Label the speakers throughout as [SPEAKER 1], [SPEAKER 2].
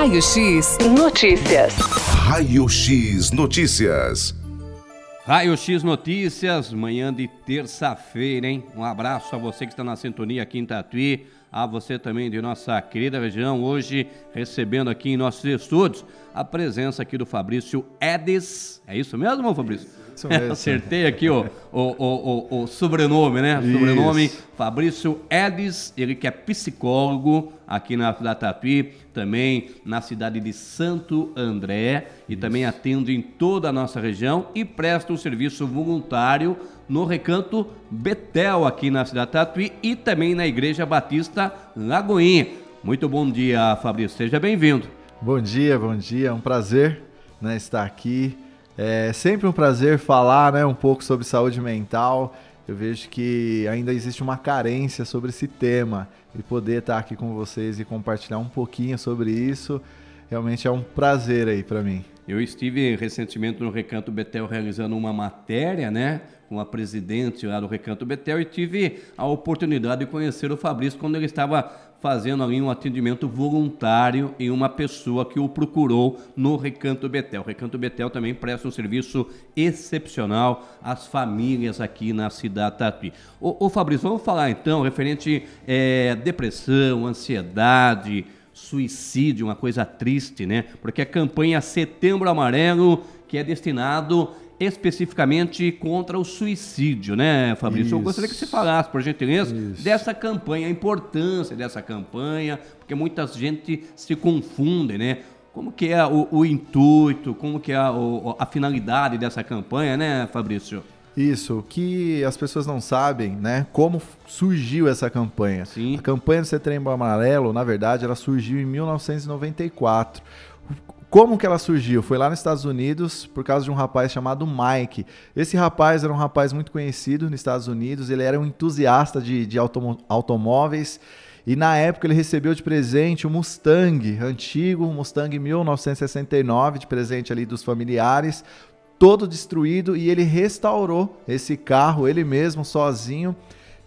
[SPEAKER 1] Raio X Notícias.
[SPEAKER 2] Raio X Notícias.
[SPEAKER 3] Raio X Notícias, manhã de terça-feira, hein? Um abraço a você que está na sintonia aqui em Tatuí, a você também de nossa querida região, hoje recebendo aqui em nossos estúdios a presença aqui do Fabrício Edes. É isso mesmo, Fabrício? Isso mesmo. Acertei aqui o, o, o, o, sobrenome, né? Isso. Sobrenome Fabrício Edes, ele que é psicólogo aqui na da Tatuí, também na cidade de Santo André e Isso. também atende em toda a nossa região e presta um serviço voluntário no Recanto Betel aqui na cidade de Tatuí e também na Igreja Batista Lagoinha. Muito bom dia, Fabrício. Seja bem-vindo.
[SPEAKER 4] Bom dia, bom dia. É um prazer né, estar aqui é sempre um prazer falar né, um pouco sobre saúde mental. Eu vejo que ainda existe uma carência sobre esse tema e poder estar aqui com vocês e compartilhar um pouquinho sobre isso realmente é um prazer aí para mim.
[SPEAKER 3] Eu estive recentemente no Recanto Betel realizando uma matéria, né, com a presidente lá do Recanto Betel e tive a oportunidade de conhecer o Fabrício quando ele estava fazendo ali um atendimento voluntário em uma pessoa que o procurou no Recanto Betel. O Recanto Betel também presta um serviço excepcional às famílias aqui na cidade Tatuí. Ô, ô Fabrício, vamos falar então referente é, depressão, ansiedade, suicídio, uma coisa triste, né? Porque a campanha Setembro Amarelo, que é destinado especificamente contra o suicídio, né, Fabrício? Isso. Eu gostaria que você falasse, por gentileza, Isso. dessa campanha, a importância dessa campanha, porque muita gente se confunde, né? Como que é o, o intuito, como que é a, a finalidade dessa campanha, né, Fabrício?
[SPEAKER 4] Isso, o que as pessoas não sabem, né? Como surgiu essa campanha. Sim. A campanha do Setembro Amarelo, na verdade, ela surgiu em 1994. Como que ela surgiu? Foi lá nos Estados Unidos por causa de um rapaz chamado Mike. Esse rapaz era um rapaz muito conhecido nos Estados Unidos, ele era um entusiasta de, de automóveis e na época ele recebeu de presente um Mustang antigo, um Mustang 1969, de presente ali dos familiares, todo destruído e ele restaurou esse carro ele mesmo sozinho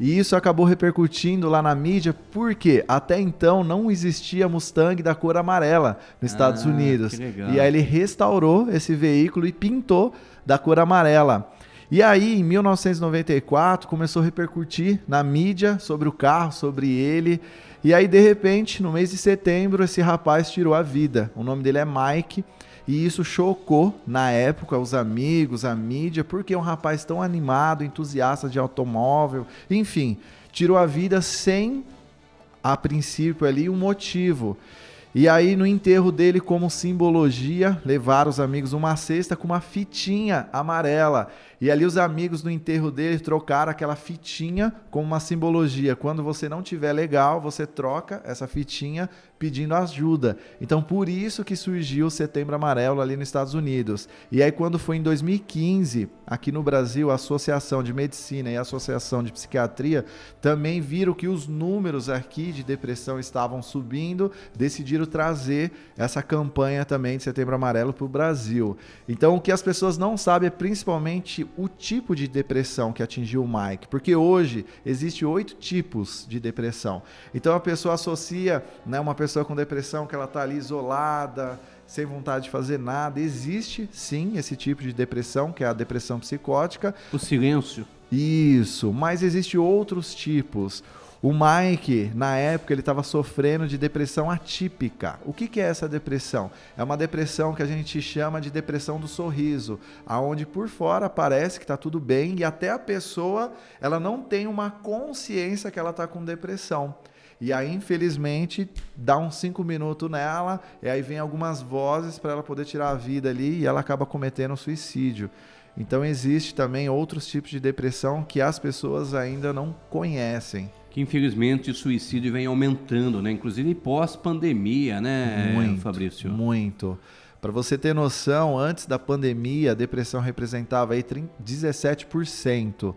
[SPEAKER 4] e isso acabou repercutindo lá na mídia, porque até então não existia Mustang da cor amarela nos ah, Estados Unidos. E aí ele restaurou esse veículo e pintou da cor amarela. E aí, em 1994, começou a repercutir na mídia sobre o carro, sobre ele. E aí, de repente, no mês de setembro, esse rapaz tirou a vida. O nome dele é Mike. E isso chocou na época os amigos, a mídia, porque um rapaz tão animado, entusiasta de automóvel, enfim, tirou a vida sem a princípio ali um motivo. E aí, no enterro dele, como simbologia, levaram os amigos uma cesta com uma fitinha amarela. E ali, os amigos no enterro dele trocaram aquela fitinha como uma simbologia. Quando você não tiver legal, você troca essa fitinha pedindo ajuda. Então, por isso que surgiu o Setembro Amarelo ali nos Estados Unidos. E aí, quando foi em 2015, aqui no Brasil, a Associação de Medicina e a Associação de Psiquiatria também viram que os números aqui de depressão estavam subindo, decidiram trazer essa campanha também de Setembro Amarelo para o Brasil. Então, o que as pessoas não sabem é principalmente o tipo de depressão que atingiu o Mike, porque hoje existe oito tipos de depressão. Então, a pessoa associa né, uma pessoa pessoa com depressão que ela está ali isolada, sem vontade de fazer nada. Existe sim esse tipo de depressão, que é a depressão psicótica.
[SPEAKER 3] O silêncio.
[SPEAKER 4] Isso, mas existe outros tipos. O Mike, na época, ele estava sofrendo de depressão atípica. O que, que, é essa depressão? É uma depressão que a gente chama de depressão do sorriso, aonde por fora parece que está tudo bem e até a pessoa ela não tem uma consciência que ela está com depressão. E aí, infelizmente, dá uns cinco minutos nela, e aí vem algumas vozes para ela poder tirar a vida ali e ela acaba cometendo um suicídio. Então existe também outros tipos de depressão que as pessoas ainda não conhecem.
[SPEAKER 3] Que infelizmente o suicídio vem aumentando, né? Inclusive pós-pandemia, né,
[SPEAKER 4] muito,
[SPEAKER 3] Fabrício?
[SPEAKER 4] Muito. Para você ter noção, antes da pandemia, a depressão representava aí 17%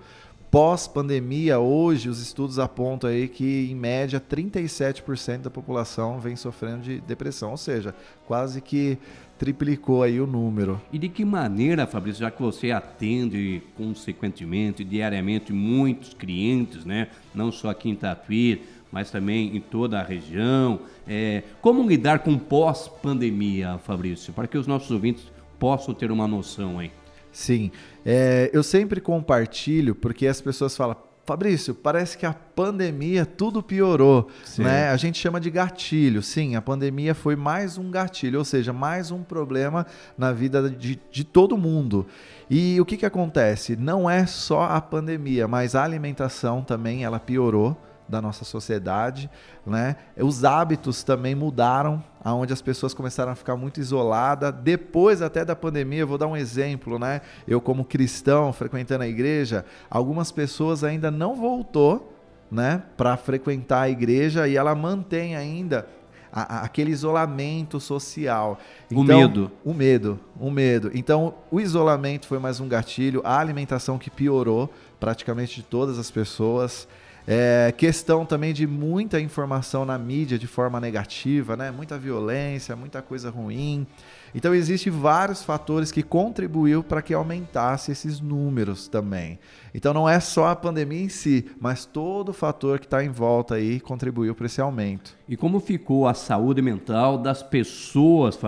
[SPEAKER 4] pós-pandemia, hoje os estudos apontam aí que em média 37% da população vem sofrendo de depressão, ou seja, quase que triplicou aí o número.
[SPEAKER 3] E de que maneira, Fabrício, já que você atende consequentemente, diariamente, muitos clientes, né? Não só aqui em Tatuí, mas também em toda a região. É, como lidar com pós-pandemia, Fabrício, para que os nossos ouvintes possam ter uma noção aí?
[SPEAKER 4] Sim, é, eu sempre compartilho porque as pessoas falam, Fabrício, parece que a pandemia tudo piorou, sim. né? A gente chama de gatilho. Sim, a pandemia foi mais um gatilho, ou seja, mais um problema na vida de, de todo mundo. E o que, que acontece? Não é só a pandemia, mas a alimentação também ela piorou da nossa sociedade, né? Os hábitos também mudaram, aonde as pessoas começaram a ficar muito isoladas. Depois até da pandemia, eu vou dar um exemplo, né? Eu como cristão frequentando a igreja, algumas pessoas ainda não voltou, né, para frequentar a igreja e ela mantém ainda a, a, aquele isolamento social.
[SPEAKER 3] Então, o medo.
[SPEAKER 4] O medo, o medo. Então, o isolamento foi mais um gatilho, a alimentação que piorou praticamente de todas as pessoas. É, questão também de muita informação na mídia de forma negativa, né? Muita violência, muita coisa ruim. Então existem vários fatores que contribuiu para que aumentasse esses números também. Então não é só a pandemia em si, mas todo o fator que está em volta aí contribuiu para esse aumento.
[SPEAKER 3] E como ficou a saúde mental das pessoas,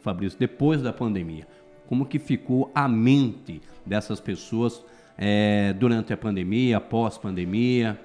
[SPEAKER 3] Fabrício, depois da pandemia? Como que ficou a mente dessas pessoas é, durante a pandemia, pós-pandemia?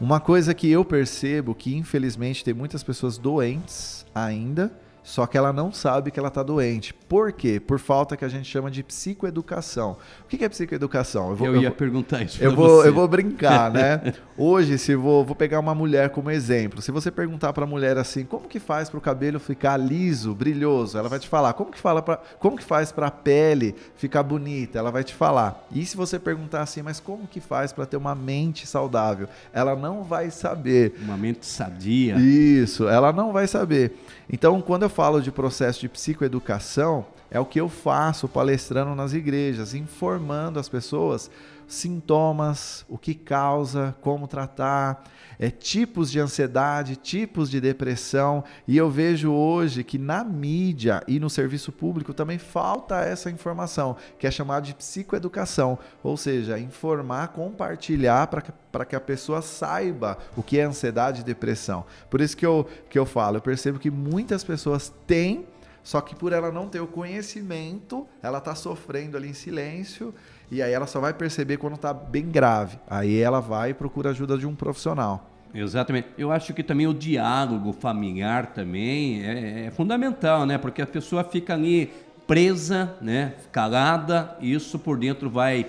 [SPEAKER 4] Uma coisa que eu percebo que infelizmente tem muitas pessoas doentes ainda, só que ela não sabe que ela está doente. Por quê? Por falta que a gente chama de psicoeducação. O que é psicoeducação?
[SPEAKER 3] Eu, vou, eu ia eu perguntar isso
[SPEAKER 4] eu vou, você. Eu vou brincar, né? Hoje, se vou, vou pegar uma mulher como exemplo. Se você perguntar para a mulher assim, como que faz para o cabelo ficar liso, brilhoso? Ela vai te falar. Como que, fala pra, como que faz para a pele ficar bonita? Ela vai te falar. E se você perguntar assim, mas como que faz para ter uma mente saudável? Ela não vai saber.
[SPEAKER 3] Uma mente sadia.
[SPEAKER 4] Isso, ela não vai saber. Então, quando eu falo de processo de psicoeducação, é o que eu faço palestrando nas igrejas, informando as pessoas sintomas, o que causa, como tratar, é, tipos de ansiedade, tipos de depressão. E eu vejo hoje que na mídia e no serviço público também falta essa informação, que é chamada de psicoeducação, ou seja, informar, compartilhar para que, a pessoa saiba o que é ansiedade e depressão. Por isso que eu, que eu falo, eu percebo que muitas pessoas têm só que por ela não ter o conhecimento, ela está sofrendo ali em silêncio e aí ela só vai perceber quando está bem grave. Aí ela vai e procura ajuda de um profissional.
[SPEAKER 3] Exatamente. Eu acho que também o diálogo familiar também é, é fundamental, né? Porque a pessoa fica ali presa, né? Calada, e isso por dentro vai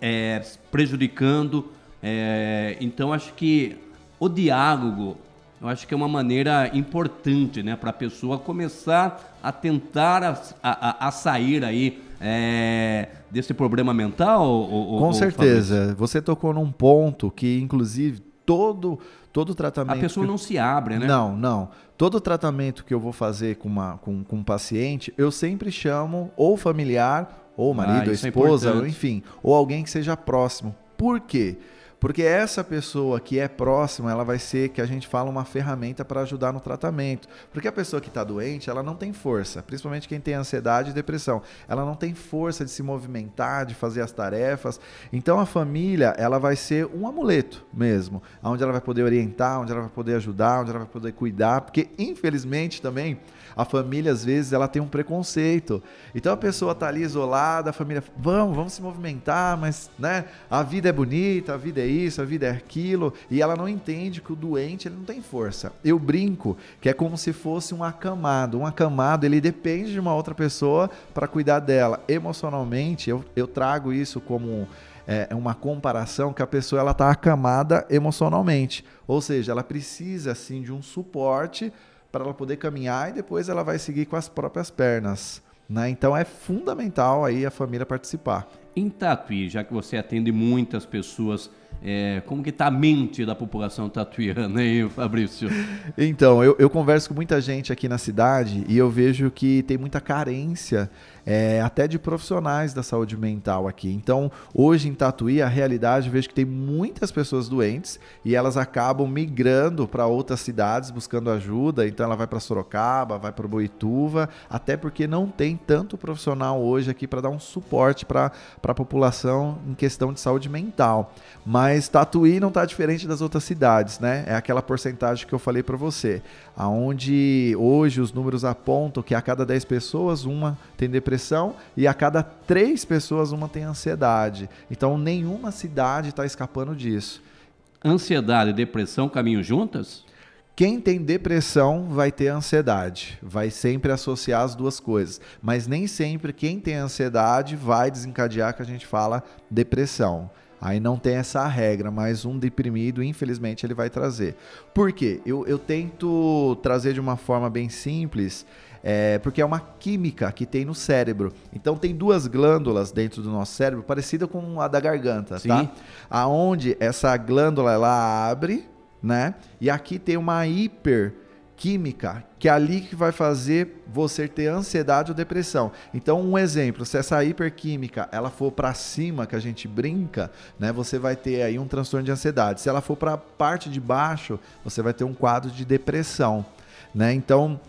[SPEAKER 3] é, prejudicando. É, então acho que o diálogo eu acho que é uma maneira importante né, para a pessoa começar a tentar a, a, a sair aí é, desse problema mental? Ou,
[SPEAKER 4] Com ou, certeza. Você tocou num ponto que, inclusive, todo todo tratamento.
[SPEAKER 3] A pessoa
[SPEAKER 4] que...
[SPEAKER 3] não se abre, né?
[SPEAKER 4] Não, não. Todo tratamento que eu vou fazer com, uma, com, com um paciente, eu sempre chamo ou familiar, ou marido, ah, ou é esposa, é ou enfim, ou alguém que seja próximo. Por quê? Porque essa pessoa que é próxima, ela vai ser, que a gente fala, uma ferramenta para ajudar no tratamento. Porque a pessoa que está doente, ela não tem força, principalmente quem tem ansiedade e depressão. Ela não tem força de se movimentar, de fazer as tarefas. Então a família, ela vai ser um amuleto mesmo, onde ela vai poder orientar, onde ela vai poder ajudar, onde ela vai poder cuidar. Porque, infelizmente, também a família, às vezes, ela tem um preconceito. Então a pessoa está ali isolada, a família, vamos, vamos se movimentar, mas né, a vida é bonita, a vida é isso, a vida é aquilo, e ela não entende que o doente ele não tem força. Eu brinco que é como se fosse um acamado. Um acamado, ele depende de uma outra pessoa para cuidar dela. Emocionalmente, eu, eu trago isso como é, uma comparação que a pessoa ela está acamada emocionalmente. Ou seja, ela precisa assim de um suporte para ela poder caminhar e depois ela vai seguir com as próprias pernas. Né? Então é fundamental aí a família participar.
[SPEAKER 3] Em Tatuí, já que você atende muitas pessoas, é, como que está a mente da população tatuiana aí, Fabrício?
[SPEAKER 4] Então, eu, eu converso com muita gente aqui na cidade e eu vejo que tem muita carência é, até de profissionais da saúde mental aqui. Então, hoje em Tatuí, a realidade, eu vejo que tem muitas pessoas doentes e elas acabam migrando para outras cidades buscando ajuda. Então, ela vai para Sorocaba, vai para Boituva, até porque não tem tanto profissional hoje aqui para dar um suporte para a população em questão de saúde mental. Mas Mas Tatuí não está diferente das outras cidades, né? É aquela porcentagem que eu falei para você, aonde hoje os números apontam que a cada 10 pessoas uma tem depressão e a cada 3 pessoas uma tem ansiedade. Então nenhuma cidade está escapando disso.
[SPEAKER 3] Ansiedade e depressão caminham juntas?
[SPEAKER 4] Quem tem depressão vai ter ansiedade, vai sempre associar as duas coisas, mas nem sempre quem tem ansiedade vai desencadear que a gente fala depressão. Aí não tem essa regra, mas um deprimido, infelizmente, ele vai trazer. Por quê? Eu, eu tento trazer de uma forma bem simples, é, porque é uma química que tem no cérebro. Então tem duas glândulas dentro do nosso cérebro, parecida com a da garganta, Sim. tá? Aonde essa glândula ela abre, né? E aqui tem uma hiper química, que é ali que vai fazer você ter ansiedade ou depressão. Então, um exemplo, se essa hiperquímica ela for para cima, que a gente brinca, né, você vai ter aí um transtorno de ansiedade. Se ela for para a parte de baixo, você vai ter um quadro de depressão, né? Então,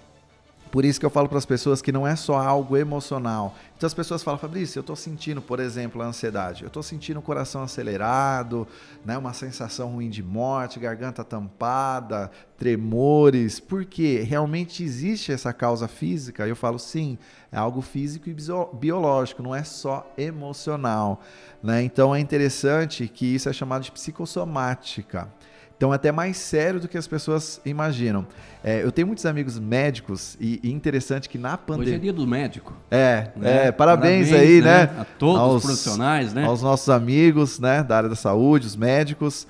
[SPEAKER 4] por isso que eu falo para as pessoas que não é só algo emocional. Então as pessoas falam, Fabrício, eu estou sentindo, por exemplo, a ansiedade. Eu estou sentindo o coração acelerado, né, uma sensação ruim de morte, garganta tampada, tremores. Porque realmente existe essa causa física? Eu falo, sim, é algo físico e biológico, não é só emocional. Né? Então é interessante que isso é chamado de psicossomática. Então é até mais sério do que as pessoas imaginam. É, eu tenho muitos amigos médicos e, e interessante que na pandemia.
[SPEAKER 3] Hoje é dia do médico.
[SPEAKER 4] É, né? é parabéns, parabéns, aí, né?
[SPEAKER 3] né? A todos aos, os profissionais, né?
[SPEAKER 4] Aos nossos amigos, né? Da área da saúde, os médicos.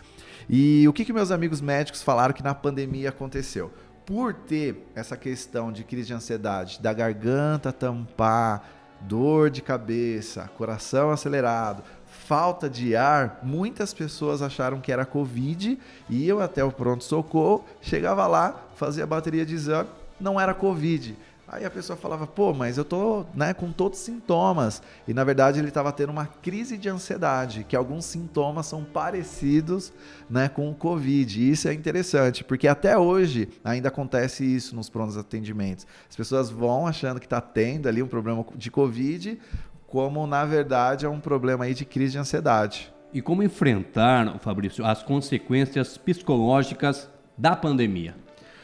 [SPEAKER 4] E o que, que meus amigos médicos falaram que na pandemia aconteceu? Por ter essa questão de crise de ansiedade, da garganta tampar, dor de cabeça, coração acelerado, falta de ar, muitas pessoas acharam que era Covid, iam até o pronto-socorro, chegava lá, fazia a bateria de exame, não era Covid. Aí a pessoa falava, pô, mas eu tô né, com todos os sintomas. E na verdade ele estava tendo uma crise de ansiedade, que alguns sintomas são parecidos né, com o Covid. E isso é interessante, porque até hoje ainda acontece isso nos prontos atendimentos. As pessoas vão achando que está tendo ali um problema de Covid, como na verdade é um problema aí de crise de ansiedade.
[SPEAKER 3] E como enfrentar, Fabrício, as consequências psicológicas da pandemia?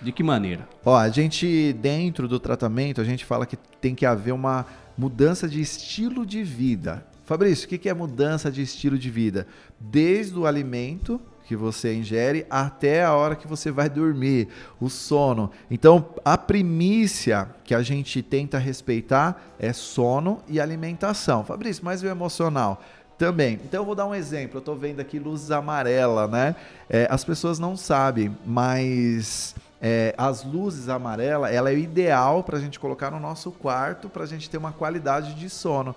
[SPEAKER 3] De que maneira?
[SPEAKER 4] Ó, a gente dentro do tratamento, a gente fala que tem que haver uma mudança de estilo de vida. Fabrício, o que é mudança de estilo de vida? Desde o alimento, que você ingere até a hora que você vai dormir, o sono. Então, a primícia que a gente tenta respeitar é sono e alimentação. Fabrício, mas o emocional? Também. Então eu vou dar um exemplo. Eu estou vendo aqui luzes amarela, né? É, as pessoas não sabem, mas é, as luzes amarelas, ela é ideal para a gente colocar no nosso quarto para a gente ter uma qualidade de sono.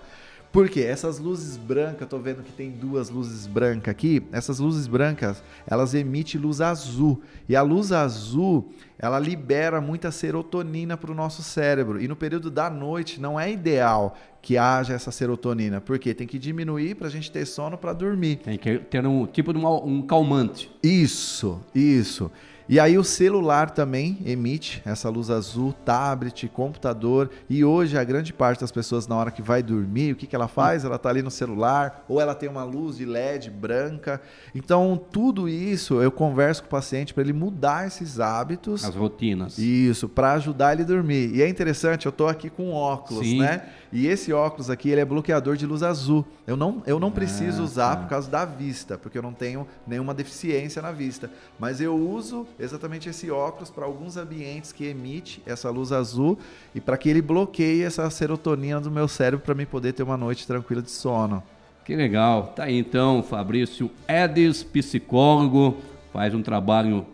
[SPEAKER 4] Por quê? Essas luzes brancas, tô vendo que tem duas luzes brancas aqui. Essas luzes brancas, elas emitem luz azul. E a luz azul, ela libera muita serotonina para o nosso cérebro. E no período da noite não é ideal que haja essa serotonina. Porque tem que diminuir para a gente ter sono para dormir.
[SPEAKER 3] Tem que ter um tipo de uma, um calmante.
[SPEAKER 4] Isso, isso. E aí o celular também emite essa luz azul, tablet, computador. E hoje a grande parte das pessoas na hora que vai dormir, o que, que ela faz? Ela está ali no celular ou ela tem uma luz de LED branca. Então tudo isso eu converso com o paciente para ele mudar esses hábitos,
[SPEAKER 3] as rotinas.
[SPEAKER 4] Isso, para ajudar ele a dormir. E é interessante, eu estou aqui com óculos, Sim. né? E esse óculos aqui, ele é bloqueador de luz azul. Eu não, eu não preciso ah, usar tá. por causa da vista, porque eu não tenho nenhuma deficiência na vista. Mas eu uso exatamente esse óculos para alguns ambientes que emite essa luz azul e para que ele bloqueie essa serotonina do meu cérebro para mim poder ter uma noite tranquila de sono.
[SPEAKER 3] Que legal. Tá aí então, Fabrício Edis, psicólogo, faz um trabalho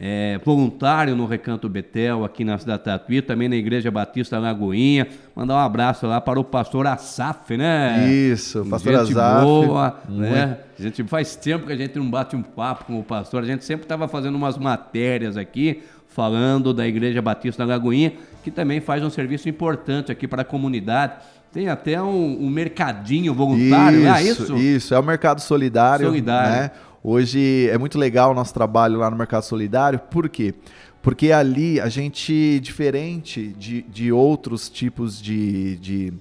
[SPEAKER 3] é, voluntário no Recanto Betel, aqui na cidade Tatuí, também na Igreja Batista Lagoinha. Mandar um abraço lá para o pastor Asaf, né?
[SPEAKER 4] Isso, pastor
[SPEAKER 3] gente Asaf. boa, né? A gente faz tempo que a gente não bate um papo com o pastor, a gente sempre estava fazendo umas matérias aqui, falando da Igreja Batista Lagoinha, que também faz um serviço importante aqui para a comunidade. Tem até um, um mercadinho voluntário, isso,
[SPEAKER 4] é isso? Isso, é o mercado solidário. Solidário. Né? Hoje é muito legal o nosso trabalho lá no Mercado Solidário, por quê? Porque ali a gente, diferente de, de outros tipos de, de,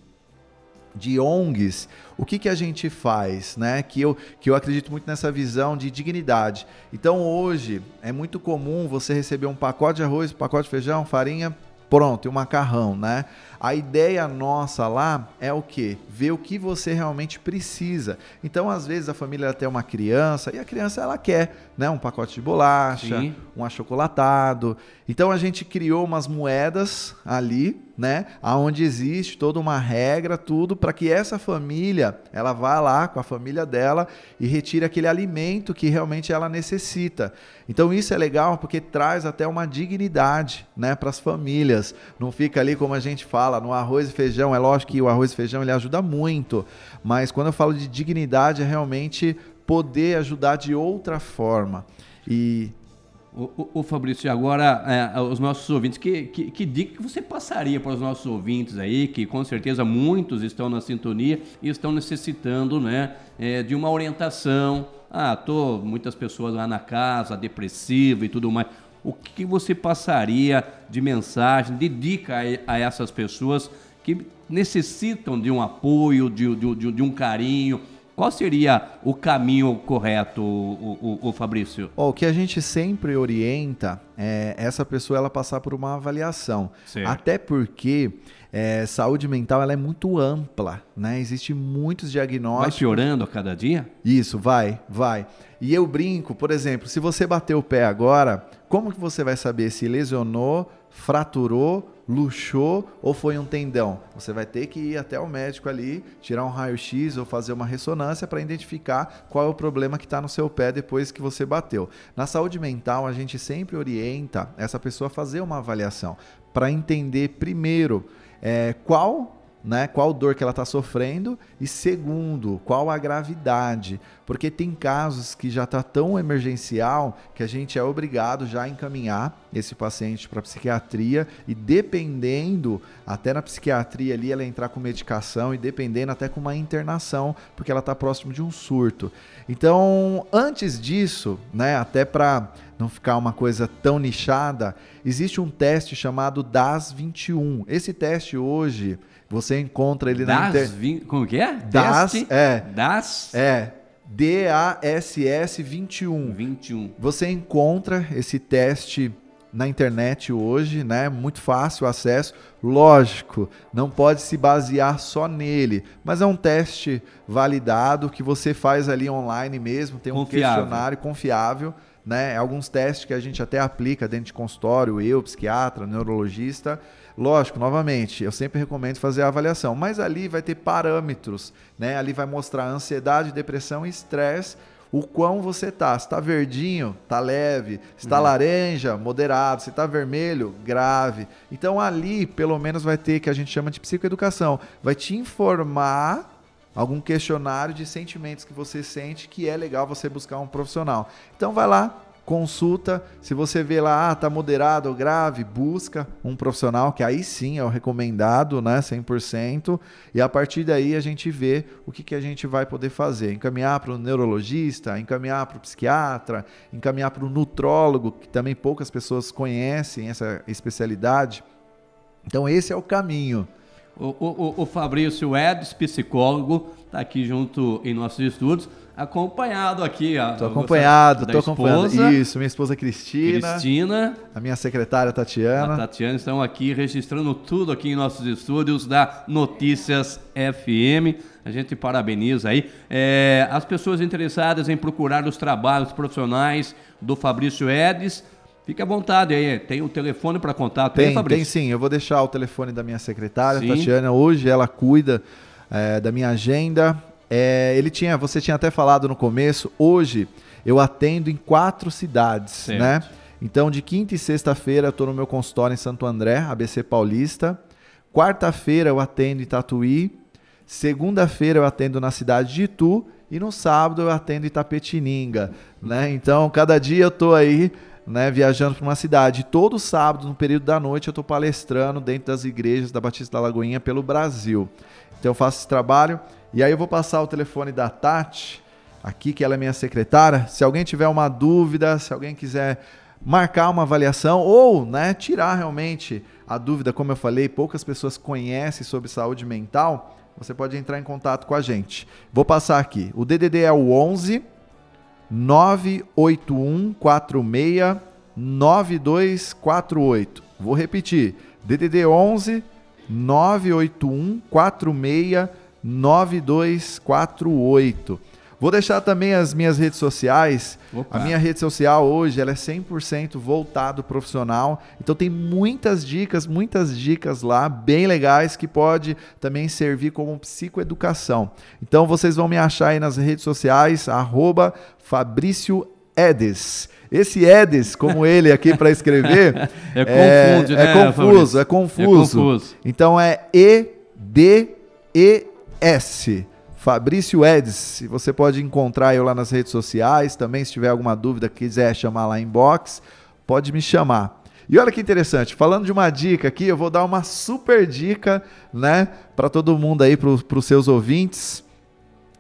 [SPEAKER 4] de ONGs, o que, que a gente faz, né? Que eu, que eu acredito muito nessa visão de dignidade. Então hoje é muito comum você receber um pacote de arroz, um pacote de feijão, farinha, pronto, e um macarrão, né? A ideia nossa lá é o que? Ver o que você realmente precisa. Então, às vezes, a família tem uma criança e a criança ela quer né, um pacote de bolacha, Sim. um achocolatado. Então, a gente criou umas moedas ali, né? Onde existe toda uma regra, tudo, para que essa família ela vá lá com a família dela e retire aquele alimento que realmente ela necessita. Então, isso é legal porque traz até uma dignidade né, para as famílias. Não fica ali como a gente fala fala no arroz e feijão, é lógico que o arroz e feijão ele ajuda muito, mas quando eu falo de dignidade é realmente poder ajudar de outra forma. E
[SPEAKER 3] o, o, o Fabrício, agora é, os nossos ouvintes, que, que, que, dica que você passaria para os nossos ouvintes aí, que com certeza muitos estão na sintonia e estão necessitando né, é, de uma orientação. Ah, tô muitas pessoas lá na casa, depressiva e tudo mais o que você passaria de mensagem, de dica a, a essas pessoas que necessitam de um apoio, de, de, de um carinho? Qual seria o caminho correto, o, o, o Fabrício?
[SPEAKER 4] Oh, o que a gente sempre orienta é essa pessoa ela passar por uma avaliação. Certo. Até porque é, saúde mental ela é muito ampla, né? Existem muitos diagnósticos.
[SPEAKER 3] Vai piorando a cada dia?
[SPEAKER 4] Isso, vai, vai. E eu brinco, por exemplo, se você bater o pé agora, como que você vai saber se lesionou, fraturou, luxou ou foi um tendão? Você vai ter que ir até o médico ali, tirar um raio-x ou fazer uma ressonância para identificar qual é o problema que está no seu pé depois que você bateu. Na saúde mental, a gente sempre orienta essa pessoa a fazer uma avaliação para entender primeiro é, qual né? Qual dor que ela está sofrendo e segundo, qual a gravidade, porque tem casos que já está tão emergencial que a gente é obrigado já a encaminhar esse paciente para psiquiatria e dependendo até na psiquiatria ali ela entrar com medicação e dependendo até com uma internação porque ela está próximo de um surto. Então, antes disso, né? Até para não ficar uma coisa tão nichada, existe um teste chamado DAS 21. Esse teste hoje você encontra ele
[SPEAKER 3] das
[SPEAKER 4] na
[SPEAKER 3] internet. Como que é?
[SPEAKER 4] Das,
[SPEAKER 3] Teste?
[SPEAKER 4] é.
[SPEAKER 3] Das?
[SPEAKER 4] É. DASS 21.
[SPEAKER 3] 21.
[SPEAKER 4] Você encontra esse teste na internet hoje, né? Muito fácil o acesso. Lógico, não pode se basear só nele, mas é um teste validado que você faz ali online mesmo, tem um confiável. questionário confiável, né? Alguns testes que a gente até aplica dentro de consultório, eu, psiquiatra, neurologista, Lógico, novamente, eu sempre recomendo fazer a avaliação, mas ali vai ter parâmetros, né? Ali vai mostrar ansiedade, depressão e estresse, o quão você tá. Se tá verdinho, tá leve. Se tá uhum. laranja, moderado. Se tá vermelho, grave. Então ali, pelo menos, vai ter que a gente chama de psicoeducação. Vai te informar algum questionário de sentimentos que você sente que é legal você buscar um profissional. Então vai lá, consulta. Se você vê lá, ah, tá moderado ou grave, busca um profissional, que aí sim é o recomendado, né, 100%. E a partir daí a gente vê o que, que a gente vai poder fazer. Encaminhar para o neurologista, encaminhar para o psiquiatra, encaminhar para o nutrólogo, que também poucas pessoas conhecem essa especialidade. Então esse é o caminho.
[SPEAKER 3] O, o, o Fabrício Edes, psicólogo, está aqui junto em nossos estudos acompanhado aqui.
[SPEAKER 4] Tô acompanhado, tô acompanhado. Isso, minha esposa Cristina.
[SPEAKER 3] Cristina.
[SPEAKER 4] A minha secretária Tatiana.
[SPEAKER 3] A Tatiana estão aqui registrando tudo aqui em nossos estúdios da Notícias FM. A gente parabeniza aí. É, as pessoas interessadas em procurar os trabalhos profissionais do Fabrício Edes. Fique à vontade aí, tem o um telefone para contato
[SPEAKER 4] tem,
[SPEAKER 3] aí, Fabrício?
[SPEAKER 4] Tem sim, eu vou deixar o telefone da minha secretária, sim. Tatiana. Hoje ela cuida é, da minha agenda. É, ele tinha, você tinha até falado no começo, hoje eu atendo em quatro cidades, certo. né? Então, de quinta e sexta-feira eu estou no meu consultório em Santo André, ABC Paulista. Quarta-feira eu atendo em Tatuí. Segunda-feira eu atendo na cidade de Itu. E no sábado eu atendo em Itapetininga. Né? Então, cada dia eu estou aí né, viajando para uma cidade. Todo sábado, no período da noite, eu estou palestrando dentro das igrejas da Batista da Lagoinha pelo Brasil. Então, eu faço esse trabalho. E aí eu vou passar o telefone da Tati, aqui, que ela é minha secretária. Se alguém tiver uma dúvida, se alguém quiser marcar uma avaliação ou né, tirar realmente a dúvida, como eu falei, poucas pessoas conhecem sobre saúde mental. você pode entrar em contato com a gente. Vou passar aqui. O DDD é o 11 981 46 9248. Vou repetir. DDD 11 981 46 9248. Vou deixar também as minhas redes sociais. Opa. A minha rede social hoje ela é 100% voltado profissional. Então tem muitas dicas, muitas dicas lá bem legais que pode também servir como psicoeducação. Então vocês vão me achar aí nas redes sociais arroba Fabrício Edes. Esse Edes, como ele aqui para escrever,
[SPEAKER 3] é, confunde, é, né,
[SPEAKER 4] é, confuso, é, confuso, é confuso. Então é E D E S. Fabrício Edes, você pode encontrar eu lá nas redes sociais. Também, se tiver alguma dúvida, quiser chamar lá em box, pode me chamar. E olha que interessante, falando de uma dica aqui, eu vou dar uma super dica, né, para todo mundo aí, para os seus ouvintes.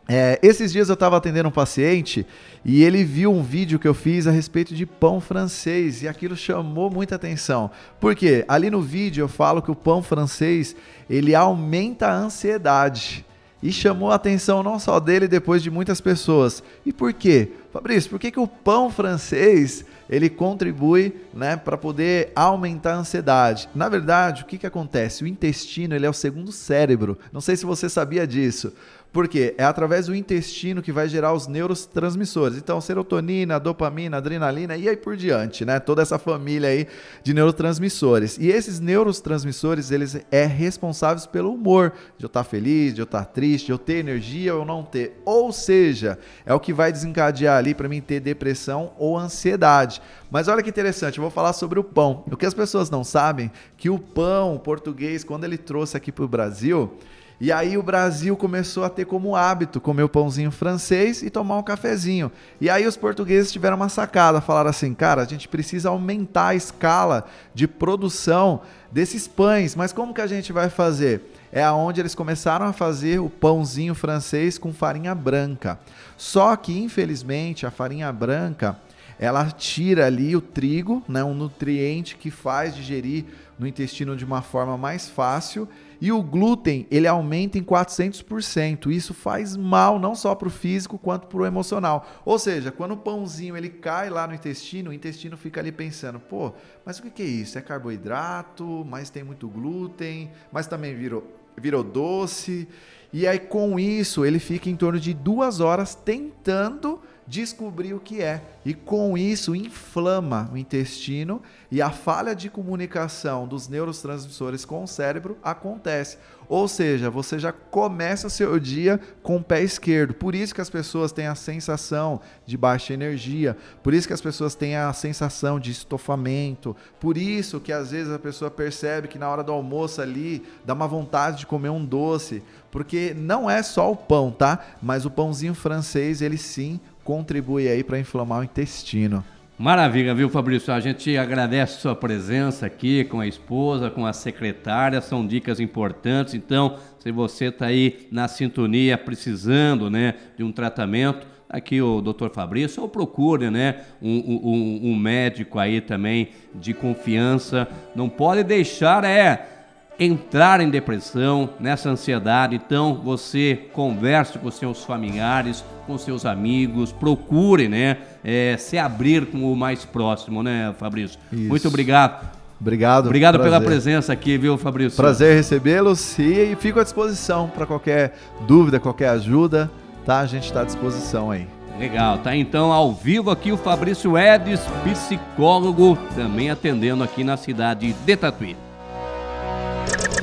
[SPEAKER 4] É, esses dias eu estava atendendo um paciente e ele viu um vídeo que eu fiz a respeito de pão francês e aquilo chamou muita atenção. Porque ali no vídeo eu falo que o pão francês ele aumenta a ansiedade e chamou a atenção não só dele, depois de muitas pessoas. E por quê? Fabrício, por que, que o pão francês ele contribui né, para poder aumentar a ansiedade? Na verdade, o que, que acontece? O intestino ele é o segundo cérebro. Não sei se você sabia disso. Porque é através do intestino que vai gerar os neurotransmissores. Então, serotonina, dopamina, adrenalina e aí por diante, né? Toda essa família aí de neurotransmissores. E esses neurotransmissores, eles é responsáveis pelo humor, de eu estar feliz, de eu estar triste, de eu ter energia ou não ter. Ou seja, é o que vai desencadear ali para mim ter depressão ou ansiedade. Mas olha que interessante, eu vou falar sobre o pão. O que as pessoas não sabem, que o pão português, quando ele trouxe aqui para o Brasil, e aí o Brasil começou a ter como hábito comer o pãozinho francês e tomar um cafezinho. E aí os portugueses tiveram uma sacada, falaram assim, cara, a gente precisa aumentar a escala de produção desses pães, mas como que a gente vai fazer? É aonde eles começaram a fazer o pãozinho francês com farinha branca. Só que infelizmente a farinha branca ela tira ali o trigo, né, um nutriente que faz digerir no intestino de uma forma mais fácil e o glúten, ele aumenta em 400%. Isso faz mal não só para o físico quanto para o emocional. Ou seja, quando o pãozinho ele cai lá no intestino, o intestino fica ali pensando: pô, mas o que é isso? É carboidrato, mas tem muito glúten, mas também virou, virou doce. E aí, com isso, ele fica em torno de duas horas tentando descobrir o que é. E com isso inflama o intestino e a falha de comunicação dos neurotransmissores com o cérebro acontece. Ou seja, você já começa o seu dia com o pé esquerdo. Por isso que as pessoas têm a sensação de baixa energia, por isso que as pessoas têm a sensação de estofamento, por isso que às vezes a pessoa percebe que na hora do almoço ali dá uma vontade de comer um doce, porque não é só o pão, tá? Mas o pãozinho francês, ele sim contribui aí para inflamar o intestino.
[SPEAKER 3] Maravilha, viu, Fabrício? A gente agradece a sua presença aqui com a esposa, com a secretária, são dicas importantes. Então, se você está aí na sintonia, precisando né, de um tratamento, aqui o doutor Fabrício, ou procure né, um, um, um médico aí também de confiança. Não pode deixar, é entrar em depressão, nessa ansiedade. Então, você converse com seus familiares, com seus amigos, procure, né, é, se abrir com o mais próximo, né, Fabrício? Isso. Muito obrigado.
[SPEAKER 4] Obrigado.
[SPEAKER 3] Obrigado prazer. pela presença aqui, viu, Fabrício?
[SPEAKER 4] Prazer recebê-los e fico à disposição para qualquer dúvida, qualquer ajuda, tá? A gente está à disposição aí.
[SPEAKER 3] Legal, tá então ao vivo aqui o Fabrício Edes, psicólogo, também atendendo aqui na cidade de Tatuí.